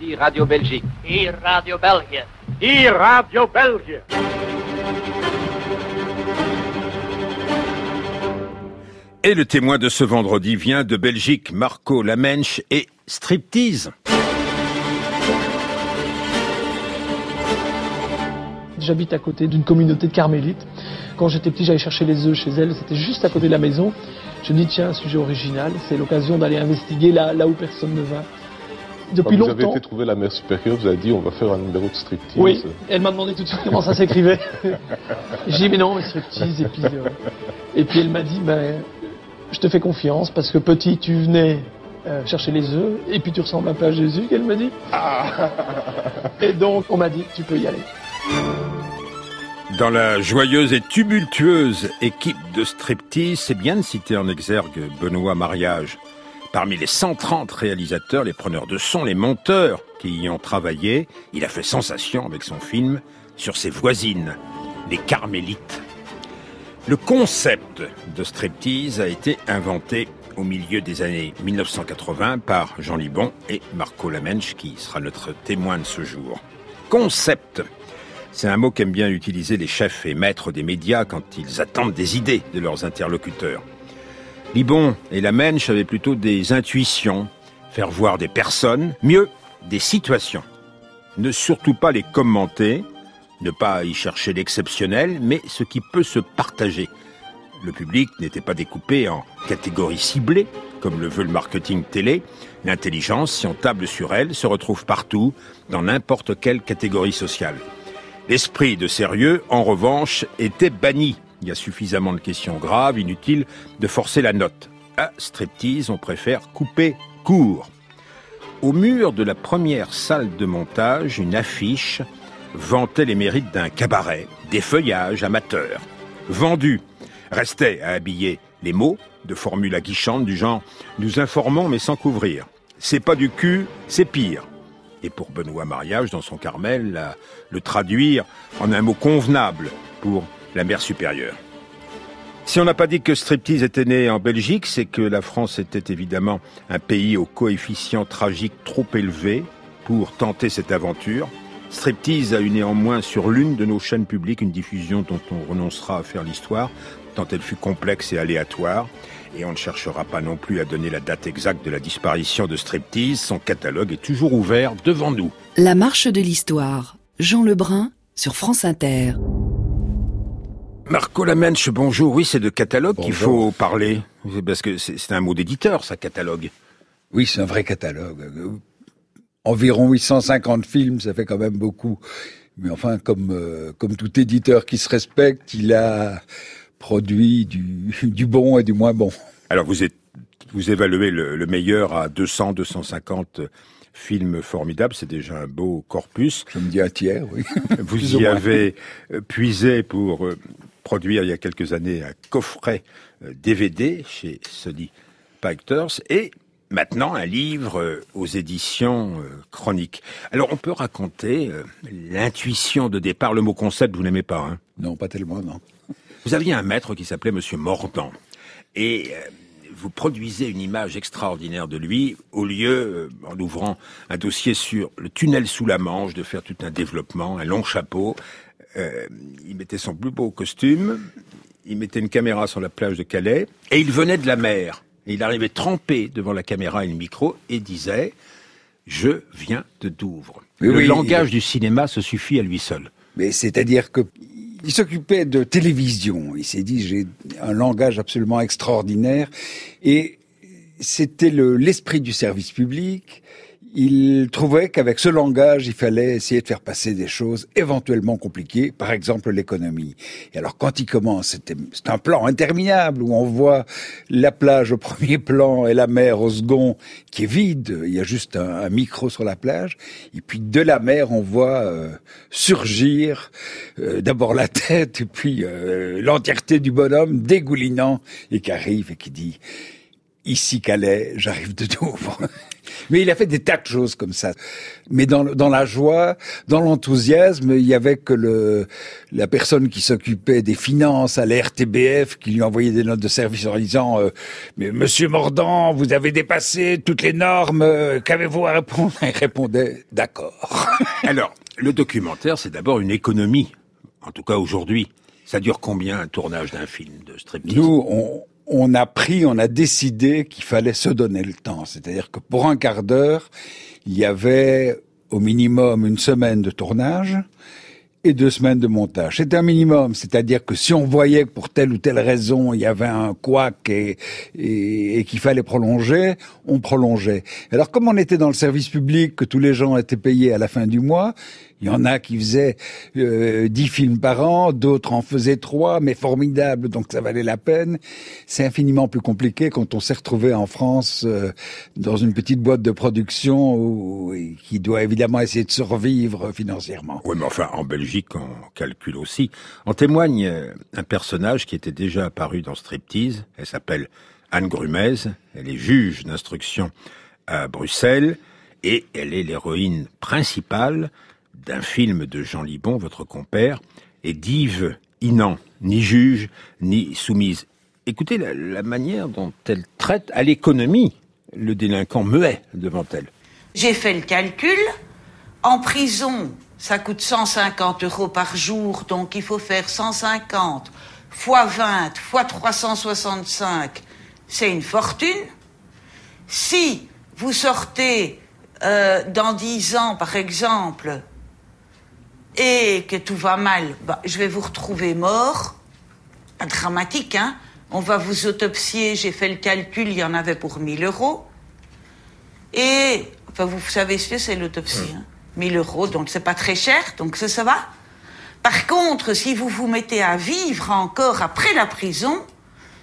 Ici Radio Belgique. Hier Radio België. Hier Radio België. Et le témoin de ce vendredi vient de Belgique, Marco Lamenche et Striptease. J'habite à côté d'une communauté de carmélites. Quand j'étais petit, j'allais chercher les œufs chez elles. C'était juste à côté de la maison. Je me dis, tiens, un sujet original. C'est l'occasion d'aller investiguer là, là où personne ne va. Depuis Quand vous longtemps. avez été trouver la mère supérieure, vous avez dit on va faire un numéro de striptease. Oui, elle m'a demandé tout de suite comment ça s'écrivait. J'ai dit mais non, mais striptease. Et puis, euh, et puis elle m'a dit, ben, je te fais confiance parce que petit, tu venais euh, chercher les œufs et puis tu ressembles un peu à Jésus, qu'elle m'a dit. Et donc on m'a dit, tu peux y aller. Dans la joyeuse et tumultueuse équipe de striptease, c'est bien de citer en exergue Benoît Mariage. Parmi les 130 réalisateurs, les preneurs de son, les monteurs qui y ont travaillé, il a fait sensation avec son film sur ses voisines, les Carmélites. Le concept de striptease a été inventé au milieu des années 1980 par Jean Libon et Marco Lamenche, qui sera notre témoin de ce jour. Concept c'est un mot qu'aiment bien utiliser les chefs et maîtres des médias quand ils attendent des idées de leurs interlocuteurs. Libon et Lamenche avaient plutôt des intuitions, faire voir des personnes, mieux, des situations. Ne surtout pas les commenter, ne pas y chercher l'exceptionnel, mais ce qui peut se partager. Le public n'était pas découpé en catégories ciblées, comme le veut le marketing télé. L'intelligence, si on table sur elle, se retrouve partout, dans n'importe quelle catégorie sociale. L'esprit de sérieux, en revanche, était banni. Il y a suffisamment de questions graves, inutiles de forcer la note. À striptease, on préfère couper court. Au mur de la première salle de montage, une affiche vantait les mérites d'un cabaret, des feuillages amateurs. Vendu. Restait à habiller les mots de formules aguichantes du genre Nous informons mais sans couvrir. C'est pas du cul, c'est pire et pour Benoît Mariage, dans son Carmel, le traduire en un mot convenable pour la mère supérieure. Si on n'a pas dit que striptease était né en Belgique, c'est que la France était évidemment un pays au coefficient tragique trop élevé pour tenter cette aventure. Striptease a eu néanmoins sur l'une de nos chaînes publiques une diffusion dont on renoncera à faire l'histoire, tant elle fut complexe et aléatoire. Et on ne cherchera pas non plus à donner la date exacte de la disparition de Striptease. Son catalogue est toujours ouvert devant nous. La marche de l'histoire. Jean Lebrun sur France Inter. Marco Lamenche, bonjour. Oui, c'est de catalogue qu'il faut parler. Parce que c'est un mot d'éditeur, ça, catalogue. Oui, c'est un vrai catalogue. Environ 850 films, ça fait quand même beaucoup. Mais enfin, comme euh, comme tout éditeur qui se respecte, il a produit du, du bon et du moins bon. Alors, vous, êtes, vous évaluez le, le meilleur à 200, 250 films formidables. C'est déjà un beau corpus. Je me dis un tiers, oui. Vous y avez puisé pour euh, produire il y a quelques années un coffret euh, DVD chez Sony Pictures et maintenant un livre euh, aux éditions euh, chroniques. Alors on peut raconter euh, l'intuition de départ, le mot concept vous n'aimez pas, hein? Non, pas tellement, non. Vous aviez un maître qui s'appelait Monsieur Mordant et euh, vous produisez une image extraordinaire de lui au lieu, euh, en ouvrant un dossier sur le tunnel sous la Manche, de faire tout un développement, un long chapeau. Euh, il mettait son plus beau costume, il mettait une caméra sur la plage de Calais et il venait de la mer. Et il arrivait trempé devant la caméra et le micro et disait Je viens de Douvres. Le oui, langage du cinéma se suffit à lui seul. Mais c'est-à-dire que il s'occupait de télévision. Il s'est dit j'ai un langage absolument extraordinaire et c'était le l'esprit du service public. Il trouvait qu'avec ce langage, il fallait essayer de faire passer des choses éventuellement compliquées, par exemple l'économie. Et alors quand il commence, c'est un plan interminable où on voit la plage au premier plan et la mer au second qui est vide. Il y a juste un, un micro sur la plage. Et puis de la mer, on voit euh, surgir euh, d'abord la tête et puis euh, l'entièreté du bonhomme dégoulinant et qui arrive et qui dit Ici Calais, j'arrive de Douvres. Mais il a fait des tas de choses comme ça. Mais dans, dans la joie, dans l'enthousiasme, il y avait que le, la personne qui s'occupait des finances à la RTBF qui lui envoyait des notes de service en disant euh, Mais Monsieur Mordant, vous avez dépassé toutes les normes, euh, qu'avez-vous à répondre ?» Il répondait « D'accord ». Alors, le documentaire, c'est d'abord une économie. En tout cas, aujourd'hui. Ça dure combien un tournage d'un film de striptease? Nous, on, on a pris, on a décidé qu'il fallait se donner le temps. C'est-à-dire que pour un quart d'heure, il y avait au minimum une semaine de tournage et deux semaines de montage. C'est un minimum, c'est-à-dire que si on voyait que pour telle ou telle raison il y avait un couac et, et, et qu'il fallait prolonger, on prolongeait. Alors comme on était dans le service public, que tous les gens étaient payés à la fin du mois, il y en a qui faisaient euh, 10 films par an, d'autres en faisaient trois, mais formidables, donc ça valait la peine. C'est infiniment plus compliqué quand on s'est retrouvé en France euh, dans une petite boîte de production où, qui doit évidemment essayer de survivre financièrement. Oui, mais enfin, en Belgique, on calcule aussi. En témoigne euh, un personnage qui était déjà apparu dans Striptease. Elle s'appelle Anne Grumez. Elle est juge d'instruction à Bruxelles et elle est l'héroïne principale d'un film de Jean Libon, votre compère, et d'Yves Inan, ni juge, ni soumise. Écoutez la, manière dont elle traite à l'économie le délinquant muet devant elle. J'ai fait le calcul. En prison, ça coûte 150 euros par jour, donc il faut faire 150 fois 20 fois 365, c'est une fortune. Si vous sortez euh, dans 10 ans, par exemple, et que tout va mal, bah, je vais vous retrouver mort. Pas dramatique, hein On va vous autopsier, j'ai fait le calcul, il y en avait pour 1000 euros. Et, enfin, vous savez ce que c'est l'autopsie, hein 1000 euros, donc c'est pas très cher, donc ça, ça va. Par contre, si vous vous mettez à vivre encore après la prison,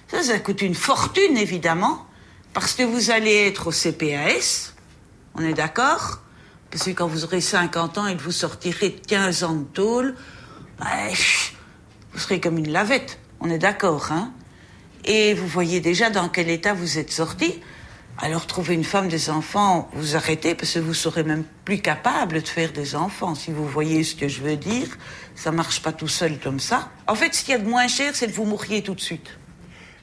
ça, ça coûte une fortune, évidemment, parce que vous allez être au CPAS, on est d'accord? Parce que quand vous aurez 50 ans et que vous sortirez de 15 ans de tôle, bah, vous serez comme une lavette, on est d'accord, hein? Et vous voyez déjà dans quel état vous êtes sorti. Alors trouver une femme, des enfants, vous arrêtez parce que vous serez même plus capable de faire des enfants. Si vous voyez ce que je veux dire, ça marche pas tout seul comme ça. En fait, ce qu'il y a de moins cher, c'est de vous mouriez tout de suite.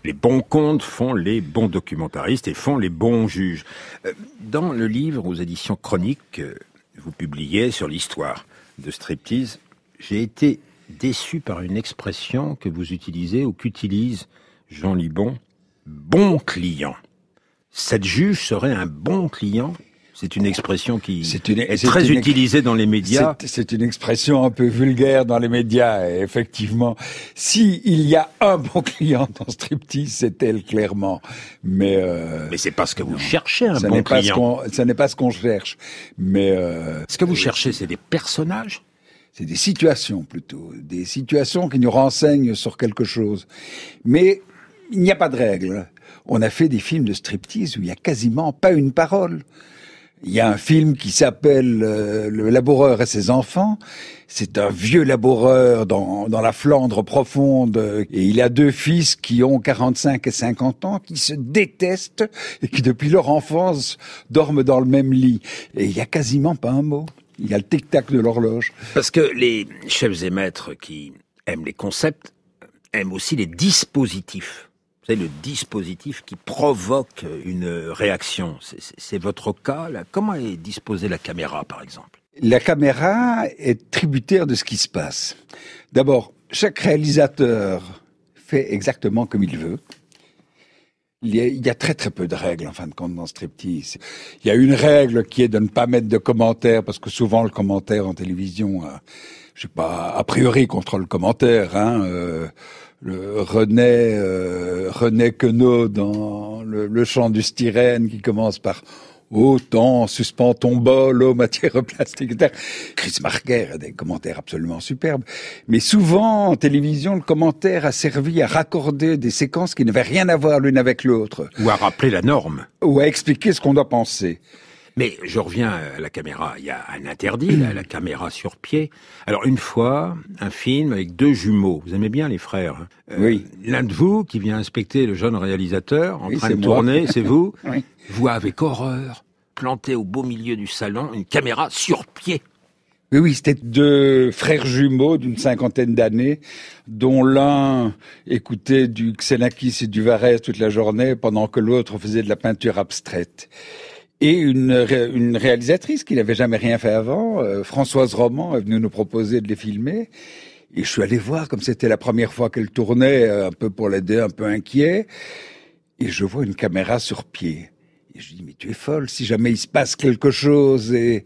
Les bons comptes font les bons documentaristes et font les bons juges. Euh, Dans le livre aux éditions chroniques que vous publiez sur l'histoire de striptease, j'ai été déçu par une expression que vous utilisez ou qu'utilise Jean Libon, bon client. Cette juge serait un bon client C'est une expression qui une- est très une- utilisée dans les médias. C'est- une expression un peu vulgaire dans les médias, et effectivement. Si il y a un bon client dans Striptease, c'est elle, clairement. Mais, euh, Mais c'est pas ce que vous cherchez, un ça bon pas ce client. qu'on, ça n'est pas ce qu'on cherche. Mais, euh, Ce que vous cherchez, c'est des personnages? C'est des situations plutôt, des situations qui nous renseignent sur quelque chose. Mais il n'y a pas de règle. On a fait des films de striptease où il y a quasiment pas une parole. Il y a un film qui s'appelle euh, Le laboureur et ses enfants. C'est un vieux laboureur dans, dans la Flandre profonde et il a deux fils qui ont 45 et 50 ans, qui se détestent et qui depuis leur enfance dorment dans le même lit. Et il y a quasiment pas un mot. Il y a le tic-tac de l'horloge. Parce que les chefs et maîtres qui aiment les concepts aiment aussi les dispositifs. Savez, le dispositif qui provoque une réaction. C'est- C'est c'est votre cas. Comment est disposée la caméra, par exemple? La caméra est tributaire de ce qui se passe. D'abord, chaque réalisateur fait exactement comme il veut. Il y, a, il y a très très peu de règles en fin de compte dans Striptease. Il y a une règle qui est de ne pas mettre de commentaires parce que souvent le commentaire en télévision, a, je sais pas, a priori contre le commentaire. Hein, euh, le René euh, René Queneau dans le, le chant du styrène qui commence par Autant suspend ton bol aux matières plastiques. etc. Chris Marker a des commentaires absolument superbes. Mais souvent, en télévision, le commentaire a servi à raccorder des séquences qui n'avaient rien à voir l'une avec l'autre, Ou à rappeler la norme ou à expliquer ce qu'on doit penser. Mais je reviens à la caméra. Il y a un interdit, là, la caméra sur pied. Alors une fois, un film avec deux jumeaux. Vous aimez bien les frères hein Euh, Oui. L'un de vous qui vient inspecter le jeune réalisateur en Oui, train de moi. tourner, c'est vous. Oui. Voit avec horreur planté au beau milieu du salon une caméra sur pied. Oui, oui, c'était deux frères jumeaux d'une cinquantaine d'années, dont l'un écoutait du Xenakis et du Varese toute la journée, pendant que l'autre faisait de la peinture abstraite. Et une, une réalisatrice qui n'avait jamais rien fait avant, euh, Françoise Roman, est venue nous proposer de les filmer. Et je suis allé voir, comme c'était la première fois qu'elle tournait, euh, un peu pour l'aider, un peu inquiet. Et je vois une caméra sur pied. Et je dis, mais tu es folle, si jamais il se passe quelque chose. Et,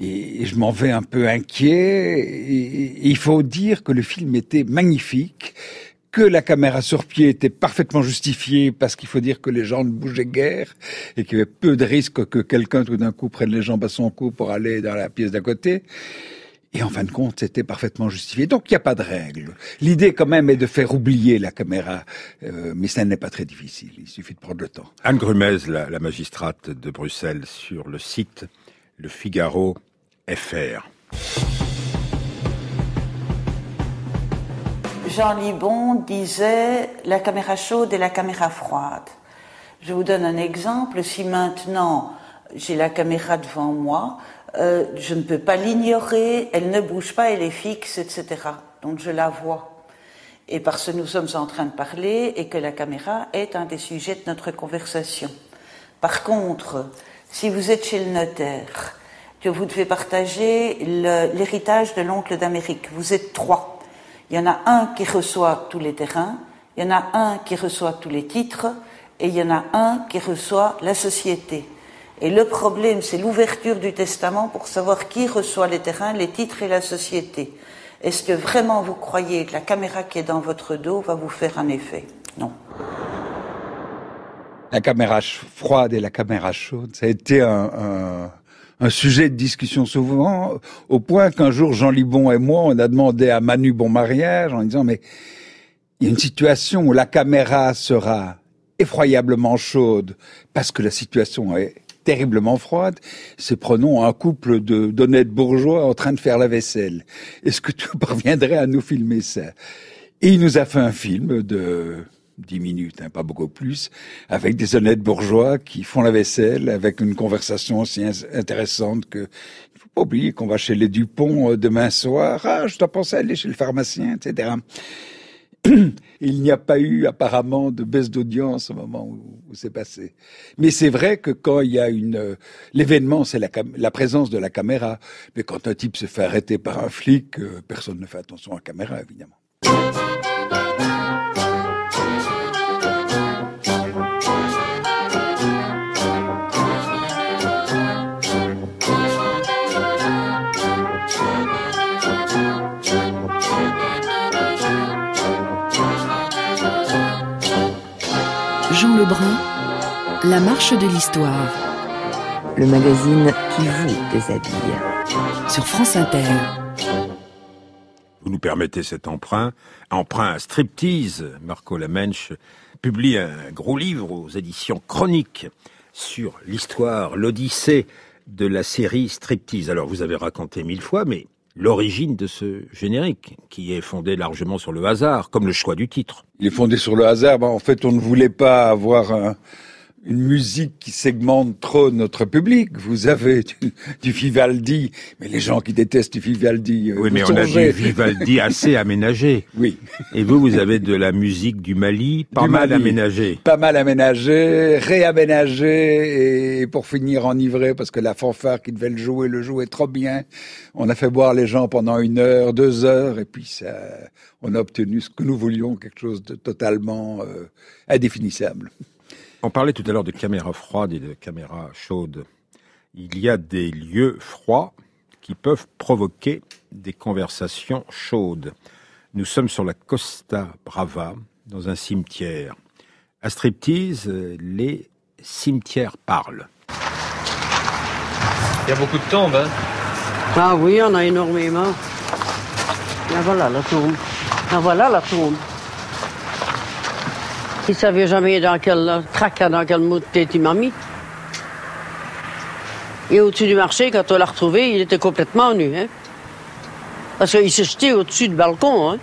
et je m'en vais un peu inquiet. Et, il faut dire que le film était magnifique, que la caméra sur pied était parfaitement justifiée parce qu'il faut dire que les gens ne bougeaient guère et qu'il y avait peu de risques que quelqu'un tout d'un coup prenne les jambes à son cou pour aller dans la pièce d'à côté. Et en fin de compte, c'était parfaitement justifié. Donc, il n'y a pas de règle. L'idée, quand même, est de faire oublier la caméra. Euh, mais ça n'est pas très difficile. Il suffit de prendre le temps. Anne Grumez, la, magistrate de Bruxelles, sur le site Le Figaro FR. Jean Libon disait la caméra chaude et la caméra froide. Je vous donne un exemple. Si maintenant j'ai la caméra devant moi, euh, je ne peux pas l'ignorer, elle ne bouge pas, elle est fixe, etc. Donc je la vois. Et parce que nous sommes en train de parler et que la caméra est un des sujets de notre conversation. Par contre, si vous êtes chez le notaire, que vous devez partager l'héritage de l'oncle d'Amérique. Vous êtes trois. Il y en a un qui reçoit tous les terrains, il y en a un qui reçoit tous les titres, et il y en a un qui reçoit la société. Et le problème, c'est l'ouverture du testament pour savoir qui reçoit les terrains, les titres et la société. Est-ce que vraiment vous croyez que la caméra qui est dans votre dos va vous faire un effet? Non. La caméra froide et la caméra chaude, ça a été un, un sujet de discussion souvent, au point qu'un jour, Jean Libon et moi, on a demandé à Manu Bon Mariage en disant, mais il y a une situation où la caméra sera effroyablement chaude parce que la situation est terriblement froide, c'est prenons un couple de d'honnêtes bourgeois en train de faire la vaisselle. Est-ce que tu parviendrais à nous filmer ça? Et il nous a fait un film de dix minutes, hein, pas beaucoup plus, avec des honnêtes bourgeois qui font la vaisselle, avec une conversation aussi intéressante que il faut pas oublier qu'on va chez les Dupont euh, demain soir. Ah, je dois penser à aller chez le pharmacien, etc. Il n'y a pas eu apparemment de baisse d'audience au moment où, c'est passé. Mais c'est vrai que quand il y a une euh, l'événement, c'est la, présence de la caméra. Mais quand un type se fait arrêter par un flic, euh, personne ne fait attention à la caméra, évidemment. Lebrun, La marche de l'histoire. Le magazine qui vous déshabille. Sur France Inter. Vous nous permettez cet emprunt. Emprunt à striptease. Marco Lamenche publie un gros livre aux éditions chroniques sur l'histoire, l'odyssée de la série striptease. Alors vous avez raconté mille fois, mais l'origine de ce générique, qui est fondé largement sur le hasard, comme le choix du titre. Il est fondé sur le hasard. en fait, on ne voulait pas avoir un, une musique qui segmente trop notre public. Vous avez du, Vivaldi, mais les gens qui détestent du Vivaldi. Euh, oui, mais on a du Vivaldi assez aménagé. Oui. Et vous, vous avez de la musique du Mali, pas mal aménagée. Pas mal aménagée, réaménagée, et pour finir enivré, parce que la fanfare qui devait le jouer, le jouait trop bien. On a fait boire les gens pendant une heure, deux heures, et puis ça, on a obtenu ce que nous voulions, quelque chose de totalement euh, indéfinissable. On parlait tout à l'heure de caméras froides et de caméras chaudes. Il y a des lieux froids qui peuvent provoquer des conversations chaudes. Nous sommes sur la Costa Brava, dans un cimetière. À Striptease, les cimetières parlent. Il y a beaucoup de tombes, hein Ah oui, en a énormément. Là voilà la tombe. Là voilà la tombe. Il savait jamais dans quel tracas, dans quel mot tête il m'a mis. Et au-dessus du marché, quand on l'a retrouvé, il était complètement nu. Hein? Parce qu'il s'est jeté au-dessus du balcon. Hein?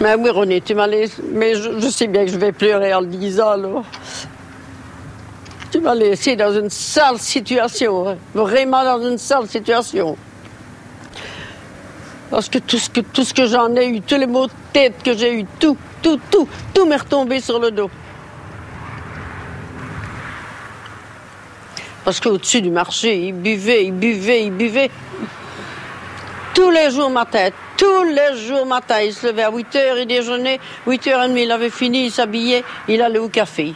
Mais oui, on était malaise. Mais je, sais bien que je vais pleurer en le disant. Tu m'as laissé dans une sale situation, hein. vraiment dans une sale situation. Parce que tout ce que, tout ce que j'en ai eu, tous les maux de tête que j'ai eu, tout, tout, tout, tout m'est retombé sur le dos. Parce qu'au-dessus du marché, il buvait, il buvait, il buvait. Tous les jours matin, tous les jours matin, il se levait à 8 heures, il déjeunait, 8 h 30 il avait fini, il s'habillait, il allait au café.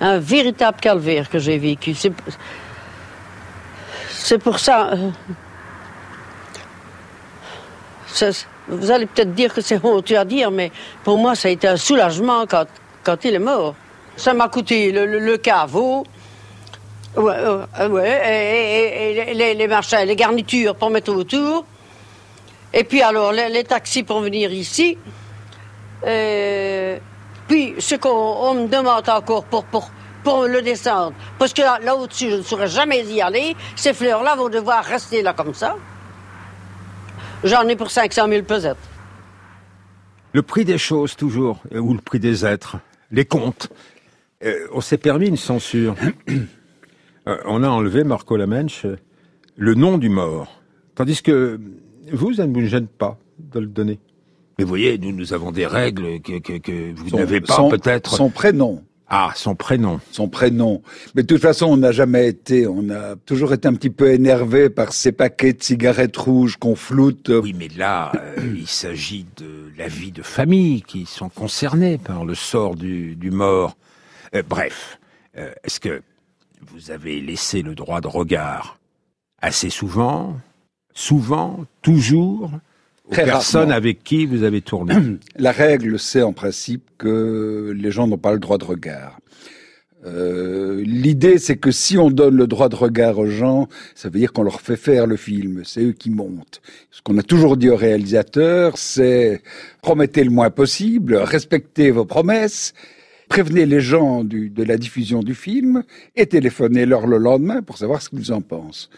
Un véritable calvaire que j'ai vécu. C'est, c'est pour ça. euh, Vous allez peut-être dire que c'est honteux à dire, mais pour moi, ça a été un soulagement quand, quand il est mort. Ça m'a coûté le, le- caveau, ouais, ouais, et, et- et les, les garnitures pour mettre autour. Et puis alors, les, taxis pour venir ici. Euh, puis, ce qu'on on me demande encore pour, pour, pour le descendre, parce que là, là au-dessus, je ne saurais jamais y aller, ces fleurs-là vont devoir rester là comme ça. J'en ai pour 500 000 pesettes. Le prix des choses, toujours, euh, ou le prix des êtres, les comptes. Euh, on s'est permis une censure. Euh, on a enlevé, Marco Lamensch, le nom du mort. Tandis que vous, ça ne vous gêne pas de le donner? Mais vous voyez, nous, nous avons des règles que, que, que vous n'avez pas peut-être. Son prénom. Ah, son prénom. Son prénom. Mais de toute façon, on n'a jamais été, on a toujours été un petit peu énervé par ces paquets de cigarettes rouges qu'on floute. Oui, mais là, euh, il s'agit de la vie de famille qui sont concernées par le sort du, du mort. Euh, bref, euh, est-ce que vous avez laissé le droit de regard assez souvent, souvent, toujours, Très personnes rarement. avec qui vous avez tourné La règle, c'est en principe que les gens n'ont pas le droit de regard. Euh, L'idée, c'est que si on donne le droit de regard aux gens, ça veut dire qu'on leur fait faire le film. C'est eux qui montent. Ce qu'on a toujours dit aux réalisateurs, c'est promettez le moins possible, respectez vos promesses, prévenez les gens du- de la diffusion du film et téléphonez-leur le lendemain pour savoir ce qu'ils en pensent.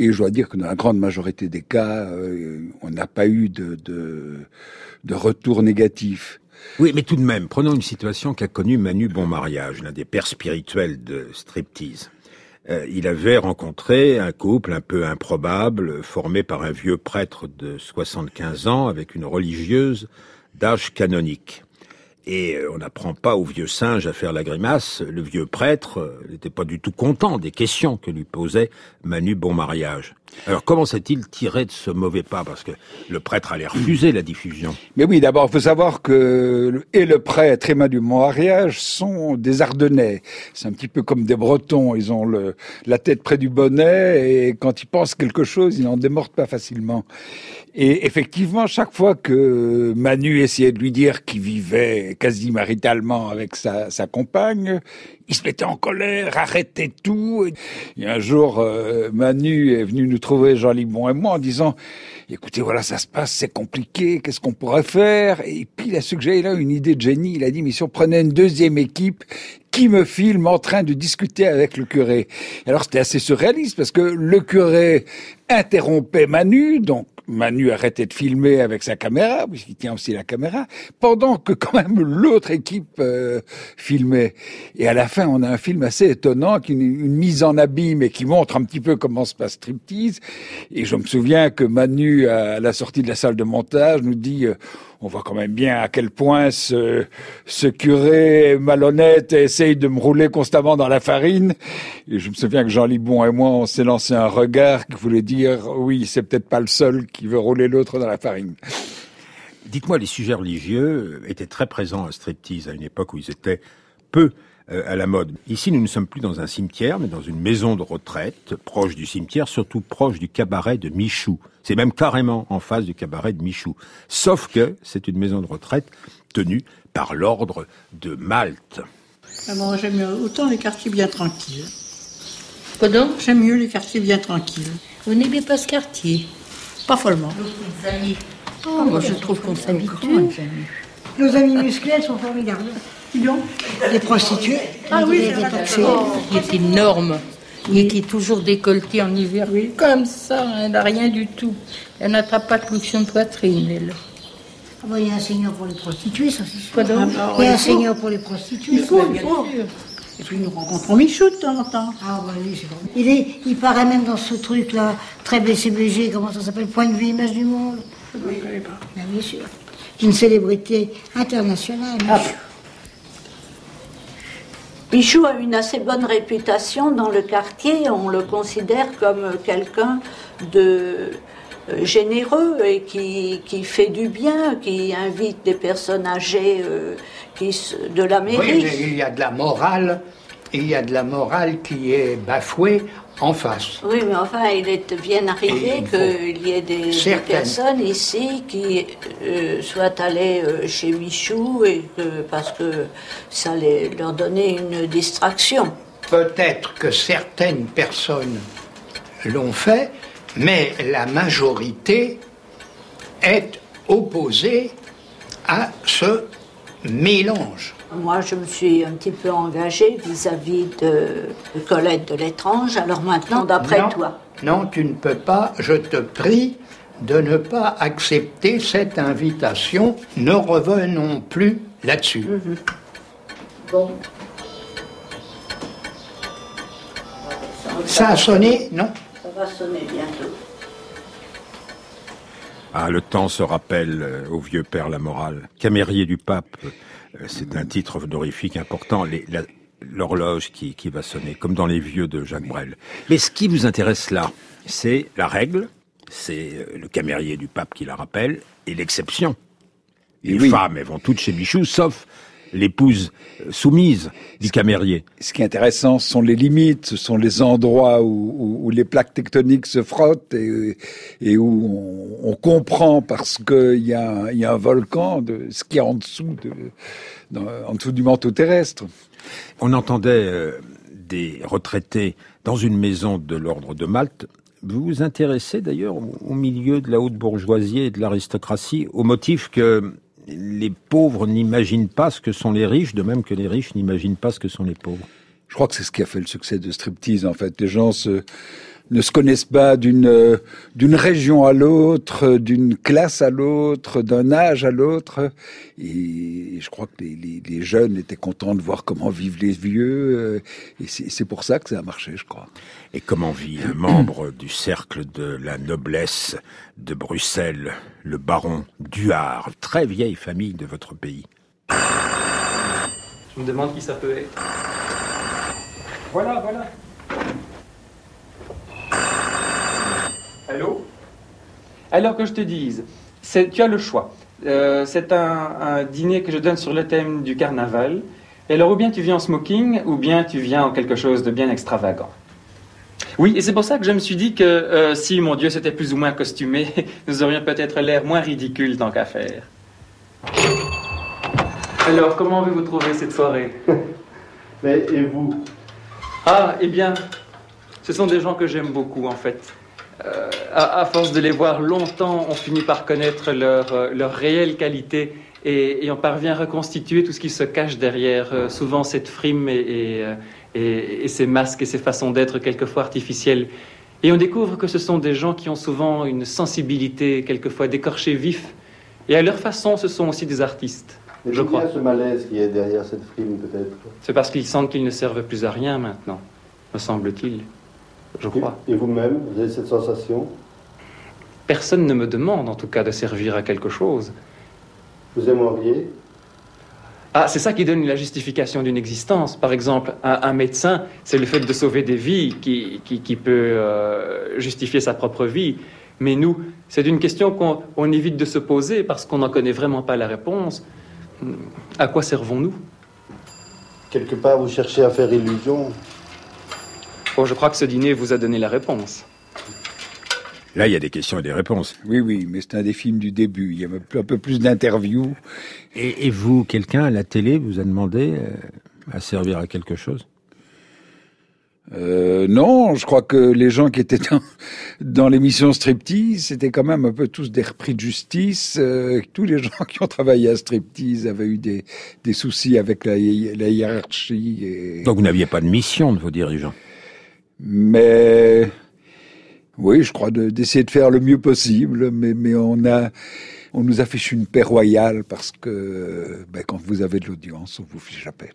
Et je dois dire que dans la grande majorité des cas, euh, on n'a pas eu de, de, retour négatif. Oui, mais tout de même, prenons une situation qu'a connue Manu Bonmariage, l'un des pères spirituels de striptease. Euh, il avait rencontré un couple un peu improbable, formé par un vieux prêtre de 75 ans avec une religieuse d'âge canonique. Et euh, on n'apprend pas au vieux singe à faire la grimace. Le vieux prêtre euh, n'était pas du tout content des questions que lui posait Manu Bonmariage. Alors comment s'est-il tiré de ce mauvais pas? Parce que le prêtre allait refuser la diffusion. Mais oui, d'abord, il faut savoir que et le prêtre et Manu Mariage sont des Ardennais. C'est un petit peu comme des Bretons. Ils ont la tête près du bonnet et quand ils pensent quelque chose, ils n'en démordent pas facilement. Et effectivement, chaque fois que Manu essayait de lui dire qu'il vivait quasi maritalement avec sa, sa compagne, il se mettait en colère, arrêtait tout. Et un jour, euh, Manu est venu nous trouver, Jean Libon et moi, en disant, écoutez, voilà, ça se passe, c'est compliqué, qu'est-ce qu'on pourrait faire? Et puis il a suggéré là une idée de génie, il a dit, mais si on prenait une deuxième équipe qui me filme en train de discuter avec le curé? Alors c'était assez surréaliste parce que le curé interrompait Manu, donc Manu arrêtait de filmer avec sa caméra, puisqu'il tient aussi la caméra, pendant que quand même l'autre équipe euh, filmait. Et à la fin, on a un film assez étonnant, qui une, une mise en abîme et qui montre un petit peu comment se passe striptease. Et je me souviens que Manu, à la sortie de la salle de montage, nous dit... euh, on voit quand même bien à quel point ce, ce curé malhonnête essaye de me rouler constamment dans la farine. Et je me souviens que Jean Libon et moi, on s'est lancé un regard qui voulait dire, oui, c'est peut-être pas le seul qui veut rouler l'autre dans la farine. Dites-moi, les sujets religieux étaient très présents à striptease à une époque où ils étaient peu à la mode. Ici, nous ne sommes plus dans un cimetière, mais dans une maison de retraite, proche du cimetière, surtout proche du cabaret de Michou. C'est même carrément en face du cabaret de Michou. Sauf que c'est une maison de retraite tenue par l'ordre de Malte. Ah bon, j'aime mieux autant les quartiers bien tranquilles. Pardon? J'aime mieux les quartiers bien tranquilles. Vous n'aimez pas ce quartier? Pas follement. Oh, moi je trouve qu'on s'habitue. Nos amis musclés sont formidables. Les prostituées. Ah oui, les détoxées. Il est énorme. Il est toujours décolleté en hiver. Comme ça, elle n'a rien du tout. Elle n'attrape pas de flexion de poitrine, elle. Ah bah, il y a un seigneur pour les prostituées, ça c'est sûr. Pardon il y a un seigneur pour les prostituées. Il faut, il faut. Et puis nous rencontrons Michou de temps en temps. Ah bah oui, c'est bon. Il, est, il paraît même dans ce truc-là, très BCBG, comment ça s'appelle, Point de vue, image du monde. Oui, je connais pas. Ah, bien sûr. Une célébrité internationale. Ah, Michou a une assez bonne réputation dans le quartier. On le considère comme quelqu'un de euh, généreux et qui, qui fait du bien, qui invite des personnes âgées euh, qui, de la Oui, mairie. mais il y a de la morale, il y a de la morale qui est bafouée en face. Oui, mais enfin, il est bien arrivé qu'il y ait des, personnes ici qui euh, soient allées euh, chez Michou et que, parce que ça les- leur donnait une distraction. Peut-être que certaines personnes l'ont fait, mais la majorité est opposée à ce mélange. Moi, je me suis un petit peu engagée vis-à-vis de, de Colette de l'étrange. Alors maintenant, d'après toi, Non, tu ne peux pas, je te prie de ne pas accepter cette invitation. Ne revenons plus là-dessus. bon. Ça a sonné, non? Ça va sonner bientôt. Ah, le temps se rappelle euh, au vieux père la morale. Camérier du pape, c'est un titre honorifique important. Les- la- L'horloge qui, qui va sonner, comme dans les vieux de Jacques Brel. Mais ce qui vous intéresse là, c'est la règle, c'est euh, le camérier du pape qui la rappelle, et l'exception. Les oui. femmes, elles vont toutes chez Michou, sauf l'épouse soumise du camérier. Ce qui est intéressant, ce sont les limites, ce sont les endroits où, où- où les plaques tectoniques se frottent et, et où on, on comprend parce qu'il y, a un- il y a un volcan de ce qu'il y a en dessous, de, dans- en dessous du manteau terrestre. On entendait euh, des retraités dans une maison de l'ordre de Malte. Vous vous intéressez d'ailleurs au milieu de la haute bourgeoisie et de l'aristocratie au motif que les pauvres n'imaginent pas ce que sont les riches, de même que les riches n'imaginent pas ce que sont les pauvres. Je crois que c'est ce qui a fait le succès de Striptease, en fait. Les gens se, ne se connaissent pas d'une euh, d'une région à l'autre, d'une classe à l'autre, d'un âge à l'autre. Et je crois que les, les, les jeunes étaient contents de voir comment vivent les vieux. euh, Et c'est c'est pour ça que ça a marché, je crois. Et comment vit un membre du cercle de la noblesse de Bruxelles, le baron Duard, très vieille famille de votre pays? Je me demande qui ça peut être? Voilà, voilà. Alors que je te dise, tu as le choix. Euh, c'est un, un dîner que je donne sur le thème du carnaval. Et alors, ou bien tu viens en smoking, ou bien tu viens en quelque chose de bien extravagant. Oui, et c'est pour ça que je me suis dit que euh, si, mon Dieu, c'était plus ou moins costumé, nous aurions peut-être l'air moins ridicule tant qu'à faire. Alors, comment avez-vous trouvé cette soirée? Mais et vous? Ah, eh bien, ce sont des gens que j'aime beaucoup, en fait. Euh, à, à force de les voir longtemps, on finit par connaître leur, euh, leur réelle qualité et, et on parvient à reconstituer tout ce qui se cache derrière, euh, souvent cette frime et, et, ces masques et ces façons d'être quelquefois artificielles. Et on découvre que ce sont des gens qui ont souvent une sensibilité, quelquefois d'écorché vif. Et à leur façon, ce sont aussi des artistes, Mais je crois. ce malaise qui est derrière cette frime, peut-être? C'est parce qu'ils sentent qu'ils ne servent plus à rien maintenant, me semble-t-il. Je crois. Et vous-même, vous avez cette sensation? Personne ne me demande, en tout cas, de servir à quelque chose. Vous aimeriez? Ah, c'est ça qui donne la justification d'une existence. Par exemple, un, un médecin, c'est le fait de sauver des vies qui, qui- qui peut euh, justifier sa propre vie. Mais nous, c'est une question qu'on on évite de se poser parce qu'on n'en connaît vraiment pas la réponse. À quoi servons-nous? Quelque part, vous cherchez à faire illusion Oh, je crois que ce dîner vous a donné la réponse. Là, il y a des questions et des réponses. Oui, oui, mais c'est un des films du début. Il y avait un peu plus d'interviews. Et, et vous, quelqu'un à la télé vous a demandé euh, à servir à quelque chose? Euh, non, je crois que les gens qui étaient dans, dans l'émission Striptease, c'était quand même un peu tous des repris de justice. Euh, tous les gens qui ont travaillé à Striptease avaient eu des, des soucis avec la, hi- la hiérarchie. Et... Donc vous n'aviez pas de mission de vos dirigeants Mais oui, je crois de- d'essayer de faire le mieux possible. Mais, mais on a On nous affiche une paix royale parce que ben, quand vous avez de l'audience, on vous fiche la paix.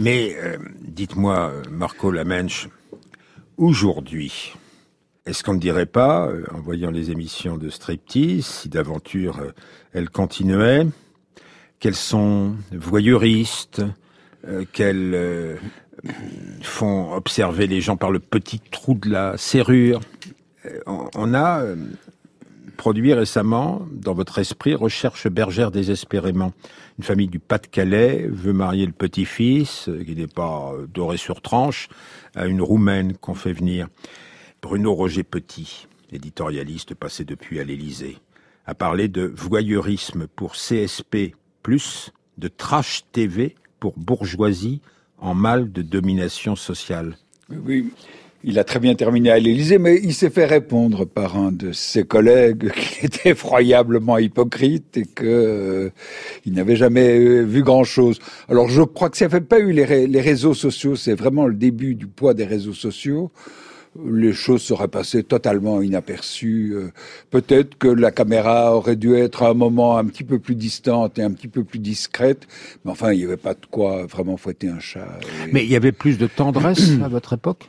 Mais euh, dites-moi, Marco Lamenche, aujourd'hui, est-ce qu'on ne dirait pas, euh, en voyant les émissions de striptease, si d'aventure euh, elles continuaient, qu'elles sont voyeuristes, qu'elles font observer les gens par le petit trou de la serrure On a produit récemment, dans votre esprit, Recherche bergère désespérément. Une famille du Pas-de-Calais veut marier le petit-fils, euh, qui n'est pas euh, doré sur tranche, à une Roumaine qu'on fait venir. Bruno Roger Petit, éditorialiste passé depuis à l'Élysée, a parlé de voyeurisme pour CSP+, de trash TV pour bourgeoisie en mal de domination sociale. Oui, il a très bien terminé à l'Élysée, mais il s'est fait répondre par un de ses collègues qui était effroyablement hypocrite et que euh, il n'avait jamais euh, vu grand-chose. Alors je crois que ça n'avait pas eu les réseaux sociaux, c'est vraiment le début du poids des réseaux sociaux les choses seraient passées totalement inaperçues. Euh, peut-être que la caméra aurait dû être à un moment un petit peu plus distante et un petit peu plus discrète, mais enfin, il n'y avait pas de quoi vraiment fouetter un chat. Mais il y avait plus de tendresse à votre époque?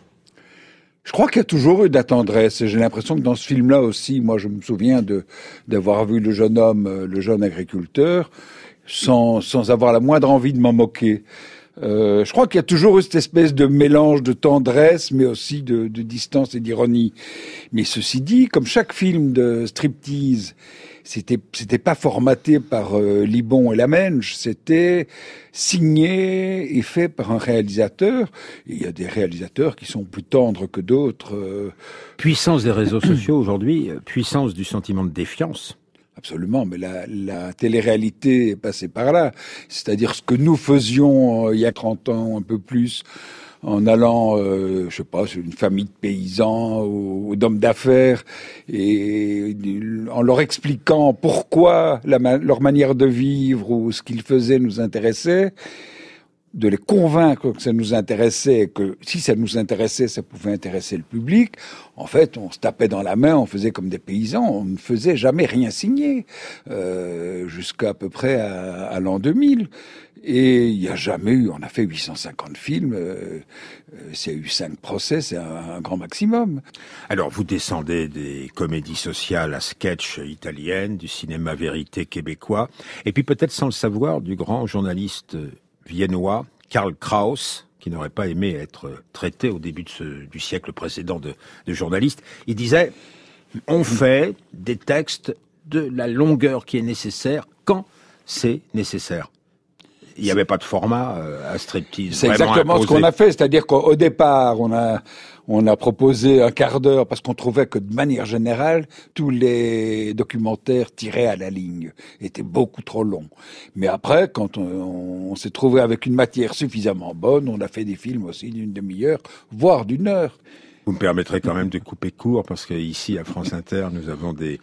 Je crois qu'il y a toujours eu de la tendresse. Et j'ai l'impression que dans ce film-là aussi, moi, je me souviens de d'avoir vu le jeune homme, euh, le jeune agriculteur, sans sans avoir la moindre envie de m'en moquer. Euh, je crois qu'il y a toujours eu cette espèce de mélange de tendresse, mais aussi de, de distance et d'ironie. Mais ceci dit, comme chaque film de striptease c'était c'était pas formaté par euh, Libon et Lamenge, c'était signé et fait par un réalisateur. il y a des réalisateurs qui sont plus tendres que d'autres. Euh. Puissance des réseaux sociaux aujourd'hui, euh, puissance du sentiment de défiance. Absolument, mais la, la télé-réalité est passée par là. C'est-à-dire ce que nous faisions il y a 30 ans, un peu plus, en allant, euh, je sais pas, une famille de paysans ou, d'hommes d'affaires et en leur expliquant pourquoi leur manière de vivre ou ce qu'ils faisaient nous intéressait de les convaincre que ça nous intéressait, que si ça nous intéressait, ça pouvait intéresser le public. En fait, on se tapait dans la main, on faisait comme des paysans, on ne faisait jamais rien signer, euh, jusqu'à à peu près à, l'an 2000. Et il n'y a jamais eu, on a fait 850 films, euh, euh, y a eu 5 procès, c'est un, un, grand maximum. Alors, vous descendez des comédies sociales à sketch italiennes, du cinéma vérité québécois, et puis peut-être sans le savoir, du grand journaliste viennois, Karl Kraus, qui n'aurait pas aimé être traité au début du siècle précédent de, de journaliste, il disait on fait des textes de la longueur qui est nécessaire quand c'est nécessaire il n'y avait pas de format euh, à striptease. C'est exactement ce qu'on a fait, c'est-à-dire qu'au départ, on a on a proposé un quart d'heure parce qu'on trouvait que de manière générale, tous les documentaires tirés à la ligne étaient beaucoup trop longs. Mais après, quand on, on s'est trouvé avec une matière suffisamment bonne, on a fait des films aussi d'une demi-heure, voire d'une heure. Vous me permettrez quand même de couper court parce qu'ici à France Inter, nous avons des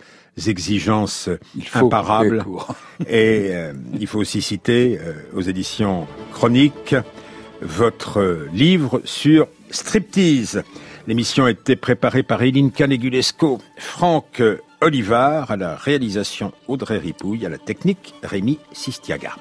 exigences imparables. Et euh, il faut aussi citer euh, aux éditions Chroniques votre livre sur striptease. L'émission a été préparée par Eline Canegulesco, Franck Olivard, à la réalisation Audrey Ripouille, à la technique Rémi Sistiaga.